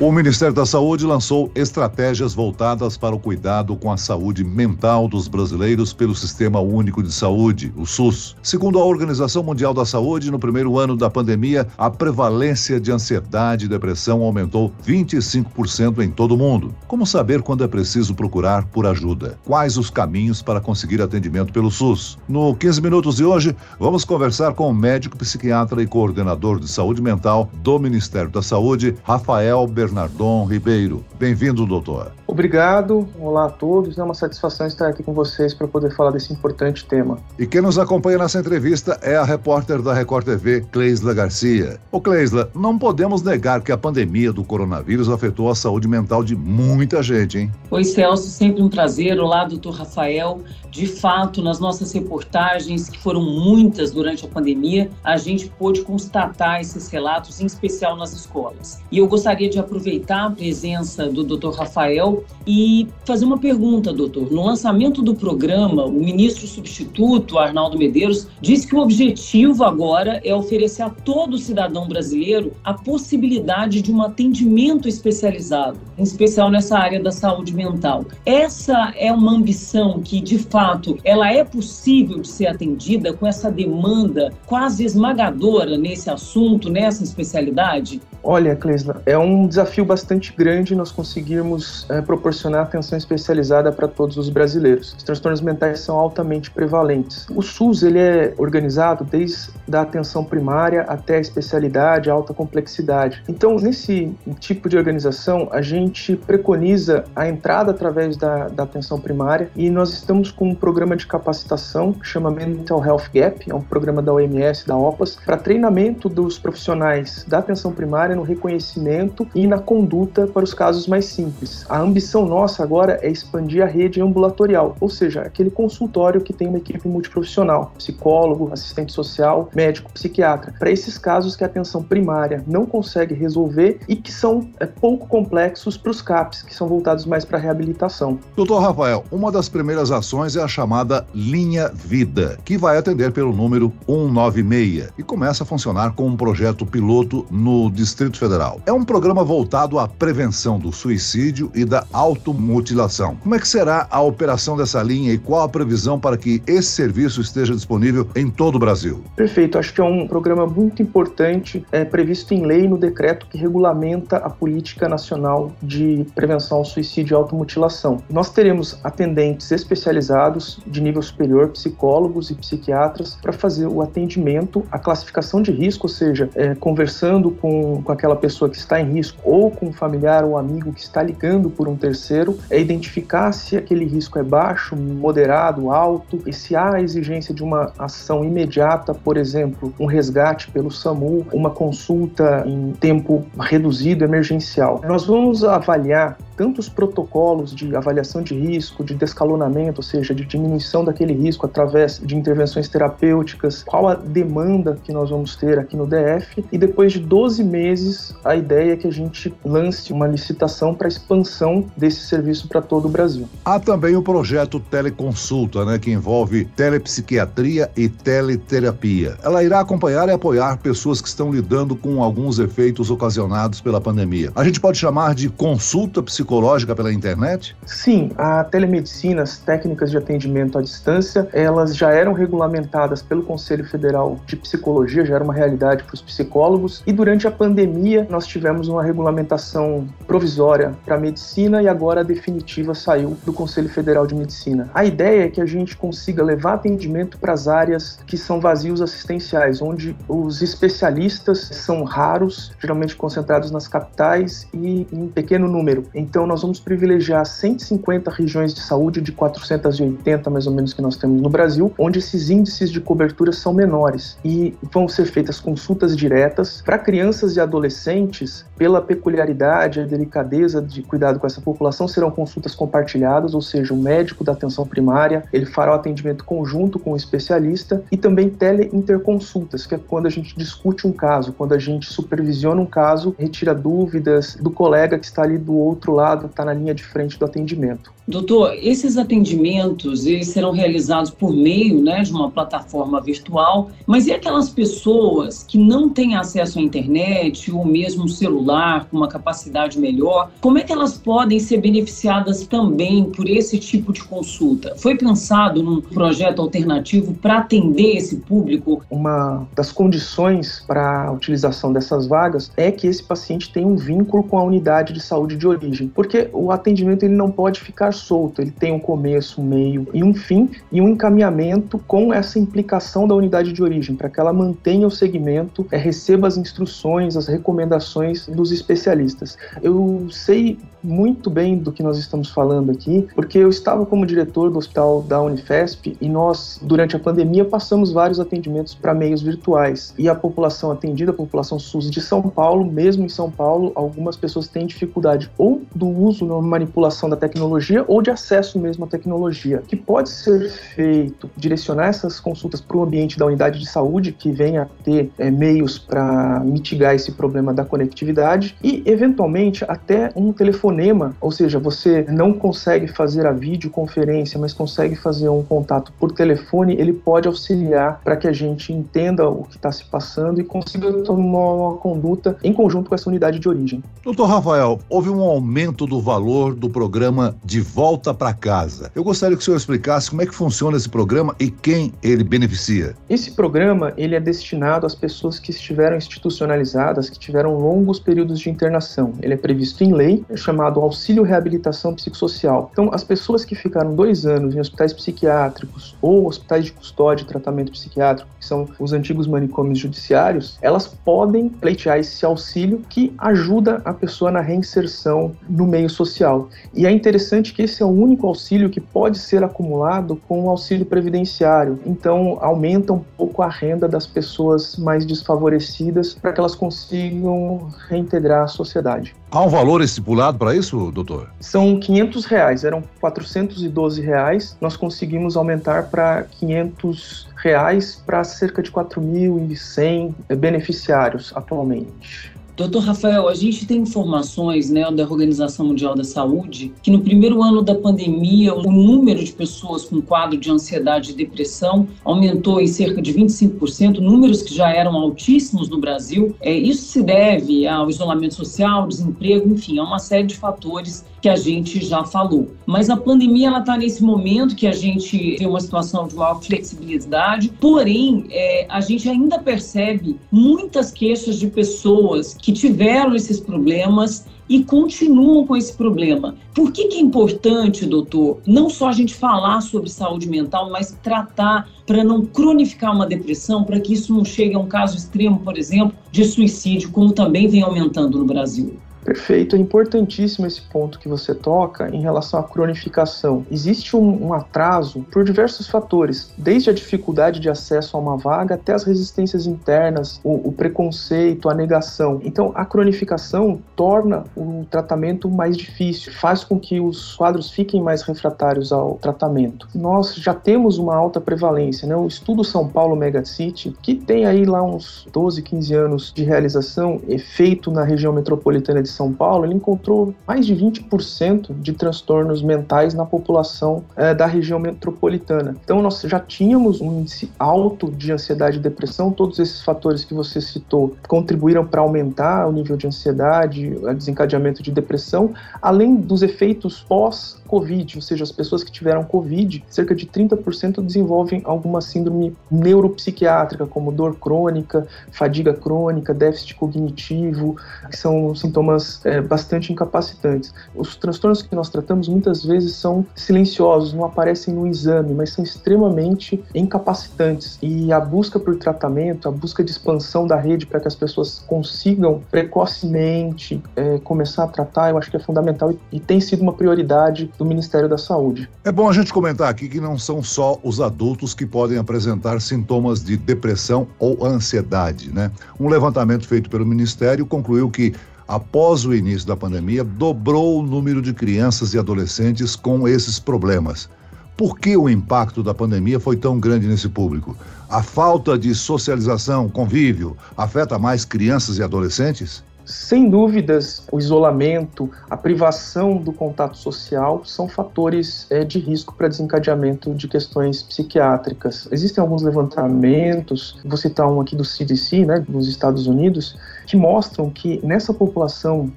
O Ministério da Saúde lançou estratégias voltadas para o cuidado com a saúde mental dos brasileiros pelo Sistema Único de Saúde, o SUS. Segundo a Organização Mundial da Saúde, no primeiro ano da pandemia, a prevalência de ansiedade e depressão aumentou 25% em todo o mundo. Como saber quando é preciso procurar por ajuda? Quais os caminhos para conseguir atendimento pelo SUS? No 15 minutos de hoje, vamos conversar com o médico psiquiatra e coordenador de saúde mental do Ministério da Saúde, Rafael Ber Bernardon Ribeiro. Bem-vindo, doutor. Obrigado, olá a todos. É uma satisfação estar aqui com vocês para poder falar desse importante tema. E quem nos acompanha nessa entrevista é a repórter da Record TV, Cleisla Garcia. Ô Cleisla, não podemos negar que a pandemia do coronavírus afetou a saúde mental de muita gente, hein? Oi, Celso, sempre um prazer. Olá, doutor Rafael. De fato, nas nossas reportagens, que foram muitas durante a pandemia, a gente pôde constatar esses relatos, em especial nas escolas. E eu gostaria de aproveitar a presença do Dr. Rafael e fazer uma pergunta, doutor. No lançamento do programa, o ministro substituto, Arnaldo Medeiros, disse que o objetivo agora é oferecer a todo cidadão brasileiro a possibilidade de um atendimento especializado, em especial nessa área da saúde mental. Essa é uma ambição que, de fato, ela é possível de ser atendida com essa demanda quase esmagadora nesse assunto, nessa especialidade? Olha, Cleisla, é um desafio bastante grande nós conseguirmos é, proporcionar atenção especializada para todos os brasileiros. Os transtornos mentais são altamente prevalentes. O SUS ele é organizado desde a atenção primária até a especialidade, a alta complexidade. Então, nesse tipo de organização, a gente preconiza a entrada através da, da atenção primária e nós estamos com um programa de capacitação que chama Mental Health Gap, é um programa da OMS, da OPAS, para treinamento dos profissionais da atenção primária no reconhecimento e na conduta para os casos mais simples. A ambição nossa agora é expandir a rede ambulatorial, ou seja, aquele consultório que tem uma equipe multiprofissional, psicólogo, assistente social, médico, psiquiatra, para esses casos que a atenção primária não consegue resolver e que são é, pouco complexos para os CAPs, que são voltados mais para a reabilitação. Doutor Rafael, uma das primeiras ações é a chamada Linha Vida, que vai atender pelo número 196 e começa a funcionar como um projeto piloto no Distrito Federal. É um programa voltado à prevenção do suicídio e da automutilação. Como é que será a operação dessa linha e qual a previsão para que esse serviço esteja disponível em todo o Brasil? Perfeito, acho que é um programa muito importante, é previsto em lei no decreto que regulamenta a política nacional de prevenção ao suicídio e automutilação. Nós teremos atendentes especializados de nível superior, psicólogos e psiquiatras, para fazer o atendimento, a classificação de risco, ou seja, é, conversando com, com aquela pessoa que está em risco ou com um familiar ou amigo que está ligando por um terceiro, é identificar se aquele risco é baixo, moderado, alto, e se há a exigência de uma ação imediata, por exemplo, um resgate pelo SAMU, uma consulta em tempo reduzido emergencial. Nós vamos avaliar tanto os protocolos de avaliação de risco, de descalonamento, ou seja, de diminuição daquele risco através de intervenções terapêuticas, qual a demanda que nós vamos ter aqui no DF, e depois de 12 meses, a ideia é que a gente lance uma licitação para expansão desse serviço para todo o Brasil. Há também o projeto Teleconsulta, né, que envolve telepsiquiatria e teleterapia. Ela irá acompanhar e apoiar pessoas que estão lidando com alguns efeitos ocasionados pela pandemia. A gente pode chamar de consulta psicológica psicológica pela internet? Sim, a telemedicina, as técnicas de atendimento à distância, elas já eram regulamentadas pelo Conselho Federal de Psicologia, já era uma realidade para os psicólogos, e durante a pandemia nós tivemos uma regulamentação provisória para a medicina e agora a definitiva saiu do Conselho Federal de Medicina. A ideia é que a gente consiga levar atendimento para as áreas que são vazios assistenciais, onde os especialistas são raros, geralmente concentrados nas capitais e em pequeno número. Então, então, nós vamos privilegiar 150 regiões de saúde de 480, mais ou menos, que nós temos no Brasil, onde esses índices de cobertura são menores. E vão ser feitas consultas diretas para crianças e adolescentes, pela peculiaridade e delicadeza de cuidado com essa população, serão consultas compartilhadas, ou seja, o médico da atenção primária, ele fará o atendimento conjunto com o especialista e também teleinterconsultas, que é quando a gente discute um caso, quando a gente supervisiona um caso, retira dúvidas do colega que está ali do outro lado lado, está na linha de frente do atendimento. Doutor, esses atendimentos eles serão realizados por meio né, de uma plataforma virtual, mas e aquelas pessoas que não têm acesso à internet ou mesmo celular com uma capacidade melhor, como é que elas podem ser beneficiadas também por esse tipo de consulta? Foi pensado num projeto alternativo para atender esse público? Uma das condições para a utilização dessas vagas é que esse paciente tenha um vínculo com a unidade de saúde de origem, porque o atendimento ele não pode ficar solto, ele tem um começo, um meio e um fim e um encaminhamento com essa implicação da unidade de origem, para que ela mantenha o segmento, é, receba as instruções, as recomendações dos especialistas. Eu sei muito bem do que nós estamos falando aqui, porque eu estava como diretor do hospital da Unifesp e nós, durante a pandemia, passamos vários atendimentos para meios virtuais. E a população atendida, a população SUS de São Paulo, mesmo em São Paulo, algumas pessoas têm dificuldade ou do uso na manipulação da tecnologia ou de acesso mesmo à tecnologia, que pode ser feito direcionar essas consultas para o ambiente da unidade de saúde, que venha a ter é, meios para mitigar esse problema da conectividade e, eventualmente, até um telefone telefonema, ou seja, você não consegue fazer a videoconferência, mas consegue fazer um contato por telefone, ele pode auxiliar para que a gente entenda o que está se passando e consiga tomar uma conduta em conjunto com essa unidade de origem. Doutor Rafael, houve um aumento do valor do programa De Volta para Casa. Eu gostaria que o senhor explicasse como é que funciona esse programa e quem ele beneficia. Esse programa ele é destinado às pessoas que estiveram institucionalizadas, que tiveram longos períodos de internação. Ele é previsto em lei, é chamado chamado auxílio reabilitação psicossocial. Então, as pessoas que ficaram dois anos em hospitais psiquiátricos ou hospitais de custódia e tratamento psiquiátrico, que são os antigos manicômios judiciários, elas podem pleitear esse auxílio que ajuda a pessoa na reinserção no meio social. E é interessante que esse é o único auxílio que pode ser acumulado com o auxílio previdenciário. Então, aumenta um pouco a renda das pessoas mais desfavorecidas para que elas consigam reintegrar a sociedade. Há um valor estipulado para isso, doutor? São 500 reais, eram 412 reais. Nós conseguimos aumentar para 500 reais para cerca de 4.100 beneficiários atualmente. Doutor Rafael, a gente tem informações né, da Organização Mundial da Saúde que no primeiro ano da pandemia o número de pessoas com quadro de ansiedade e depressão aumentou em cerca de 25%, números que já eram altíssimos no Brasil. É, isso se deve ao isolamento social, desemprego, enfim, a uma série de fatores que a gente já falou. Mas a pandemia ela está nesse momento que a gente vê uma situação de maior flexibilidade, porém é, a gente ainda percebe muitas queixas de pessoas que tiveram esses problemas e continuam com esse problema. Por que, que é importante, doutor, não só a gente falar sobre saúde mental, mas tratar para não cronificar uma depressão, para que isso não chegue a um caso extremo, por exemplo, de suicídio, como também vem aumentando no Brasil? Perfeito, é importantíssimo esse ponto que você toca em relação à cronificação. Existe um, um, atraso por diversos fatores, desde a dificuldade de acesso a uma vaga até as resistências internas, o, o preconceito, a negação. Então, a cronificação torna o tratamento mais difícil, faz com que os quadros fiquem mais refratários ao tratamento. Nós já temos uma alta prevalência, né? O estudo São Paulo Megacity, que tem aí lá uns 12, 15 anos de realização, é feito na região metropolitana de São Paulo, ele encontrou mais de 20% de transtornos mentais na população é, da região metropolitana. Então, nós já tínhamos um índice alto de ansiedade e depressão, todos esses fatores que você citou contribuíram para aumentar o nível de ansiedade, o desencadeamento de depressão, além dos efeitos pós Covid, ou seja, as pessoas que tiveram Covid, cerca de 30% desenvolvem alguma síndrome neuropsiquiátrica, como dor crônica, fadiga crônica, déficit cognitivo, que são sintomas é, bastante incapacitantes. Os transtornos que nós tratamos muitas vezes são silenciosos, não aparecem no exame, mas são extremamente incapacitantes. E a busca por tratamento, a busca de expansão da rede para que as pessoas consigam precocemente é, começar a tratar, eu acho que é fundamental e, e tem sido uma prioridade do Ministério da Saúde. É bom a gente comentar aqui que não são só os adultos que podem apresentar sintomas de depressão ou ansiedade, né? Um levantamento feito pelo Ministério concluiu que após o início da pandemia, dobrou o número de crianças e adolescentes com esses problemas. Por que o impacto da pandemia foi tão grande nesse público? A falta de socialização, convívio, afeta mais crianças e adolescentes? Sem dúvidas, o isolamento, a privação do contato social são fatores é, de risco para desencadeamento de questões psiquiátricas. Existem alguns levantamentos, vou citar um aqui do CDC, né, dos Estados Unidos, que mostram que nessa população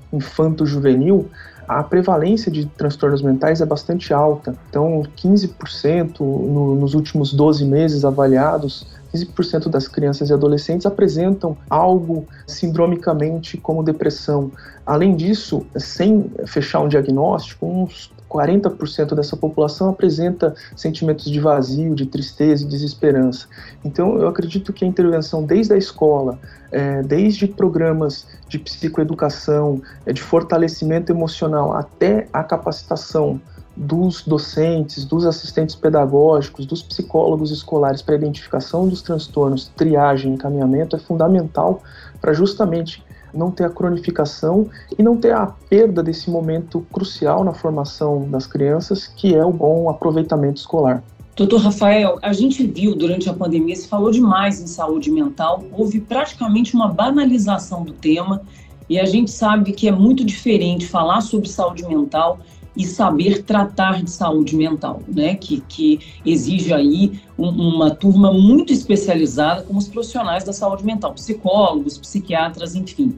infanto-juvenil, a prevalência de transtornos mentais é bastante alta. Então, 15% no, nos últimos 12 meses avaliados 15% das crianças e adolescentes apresentam algo sindromicamente como depressão. Além disso, sem fechar um diagnóstico, uns 40% dessa população apresenta sentimentos de vazio, de tristeza e desesperança. Então, eu acredito que a intervenção desde a escola, é, desde programas de psicoeducação, é, de fortalecimento emocional, até a capacitação dos docentes, dos assistentes pedagógicos, dos psicólogos escolares para identificação dos transtornos, triagem encaminhamento é fundamental para justamente não ter a cronificação e não ter a perda desse momento crucial na formação das crianças, que é o bom aproveitamento escolar. Doutor Rafael, a gente viu durante a pandemia, se falou demais em saúde mental, houve praticamente uma banalização do tema, e a gente sabe que é muito diferente falar sobre saúde mental e saber tratar de saúde mental, né? Que, que exige aí um, uma turma muito especializada como os profissionais da saúde mental, psicólogos, psiquiatras, enfim.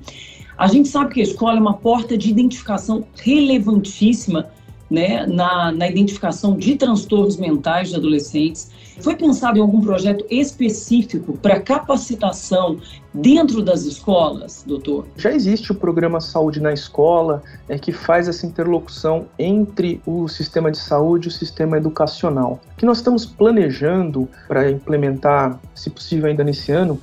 A gente sabe que a escola é uma porta de identificação relevantíssima né, na, na identificação de transtornos mentais de adolescentes. Foi pensado em algum projeto específico para capacitação dentro das escolas, doutor? Já existe o programa Saúde na Escola, é, que faz essa interlocução entre o sistema de saúde e o sistema educacional. O que nós estamos planejando para implementar, se possível ainda nesse ano,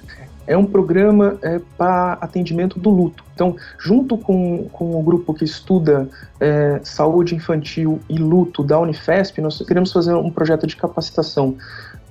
é um programa é, para atendimento do luto. Então, junto com, com o grupo que estuda é, saúde infantil e luto da Unifesp, nós queremos fazer um projeto de capacitação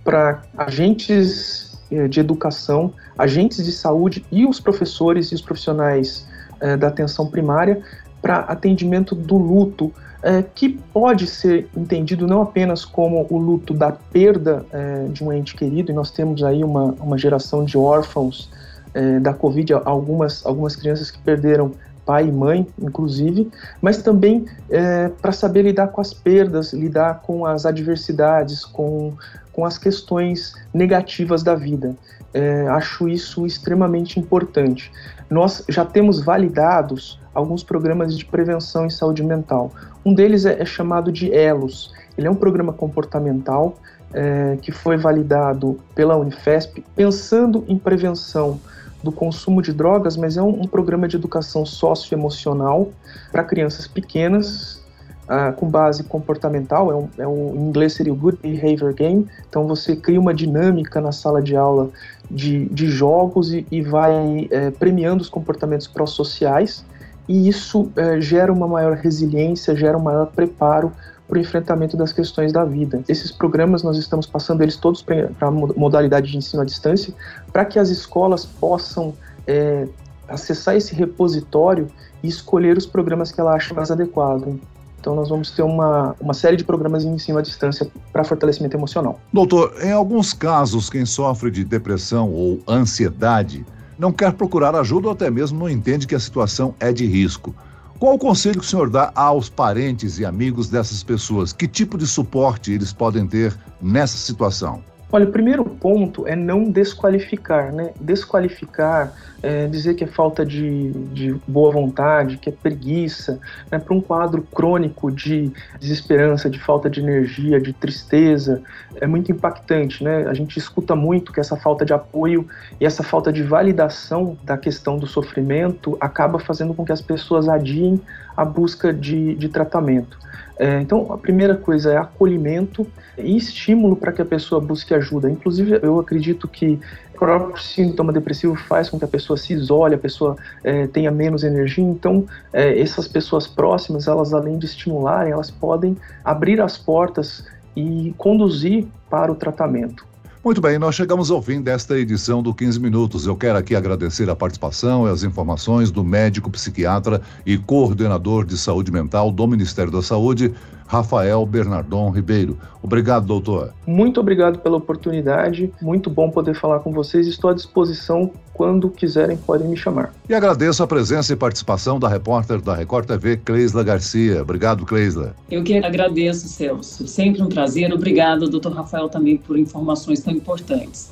para agentes é, de educação, agentes de saúde e os professores e os profissionais é, da atenção primária para atendimento do luto é, que pode ser entendido não apenas como o luto da perda é, de um ente querido, e nós temos aí uma, uma geração de órfãos é, da Covid, algumas, algumas crianças que perderam pai e mãe, inclusive, mas também é, para saber lidar com as perdas, lidar com as adversidades, com, com as questões negativas da vida. É, acho isso extremamente importante. Nós já temos validados alguns programas de prevenção em saúde mental. Um deles é, é chamado de ELOS. Ele é um programa comportamental é, que foi validado pela Unifesp, pensando em prevenção do consumo de drogas, mas é um, um programa de educação socioemocional para crianças pequenas, uh, com base comportamental. É um, é um, em inglês seria o Good Behavior Game. Então você cria uma dinâmica na sala de aula de, de jogos e, e vai é, premiando os comportamentos pró-sociais e isso é, gera uma maior resiliência, gera um maior preparo para o enfrentamento das questões da vida. Esses programas nós estamos passando eles todos para a modalidade de ensino à distância, para que as escolas possam é, acessar esse repositório e escolher os programas que ela acha mais adequado. Então, nós vamos ter uma, uma série de programas em ensino à distância para fortalecimento emocional. Doutor, em alguns casos, quem sofre de depressão ou ansiedade não quer procurar ajuda ou até mesmo não entende que a situação é de risco. Qual o conselho que o senhor dá aos parentes e amigos dessas pessoas? Que tipo de suporte eles podem ter nessa situação? Olha, o primeiro ponto é não desqualificar, né? Desqualificar, é, dizer que é falta de, de boa vontade, que é preguiça, né? para um quadro crônico de desesperança, de falta de energia, de tristeza, é muito impactante, né? A gente escuta muito que essa falta de apoio e essa falta de validação da questão do sofrimento acaba fazendo com que as pessoas adiem a busca de, de tratamento. É, então, a primeira coisa é acolhimento e estímulo para que a pessoa busque ajuda. Inclusive, eu acredito que próprio sintoma depressivo faz com que a pessoa se isole, a pessoa é, tenha menos energia. Então, é, essas pessoas próximas, elas além de estimularem, elas podem abrir as portas e conduzir para o tratamento. Muito bem, nós chegamos ao fim desta edição do 15 Minutos. Eu quero aqui agradecer a participação e as informações do médico psiquiatra e coordenador de saúde mental do Ministério da Saúde, Rafael Bernardon Ribeiro. Obrigado, doutor. Muito obrigado pela oportunidade. Muito bom poder falar com vocês. Estou à disposição quando quiserem, podem me chamar. E agradeço a presença e participação da repórter da Record TV, Cleisla Garcia. Obrigado, Cleisla. Eu que agradeço, Celso. Sempre um prazer. Obrigado, doutor Rafael, também por informações tão importantes.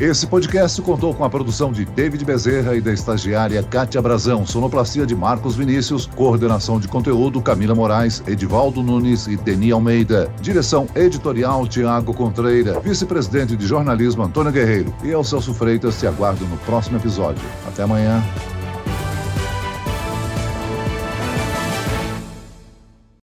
Esse podcast contou com a produção de David Bezerra e da estagiária Kátia Brazão, sonoplastia de Marcos Vinícius, coordenação de conteúdo Camila Moraes, Edivaldo Nunes e Deni Almeida, direção editorial Tiago Contreira, vice-presidente de jornalismo Antônio Guerreiro. E eu, Celso Freitas, te aguardo no próximo episódio. Até amanhã.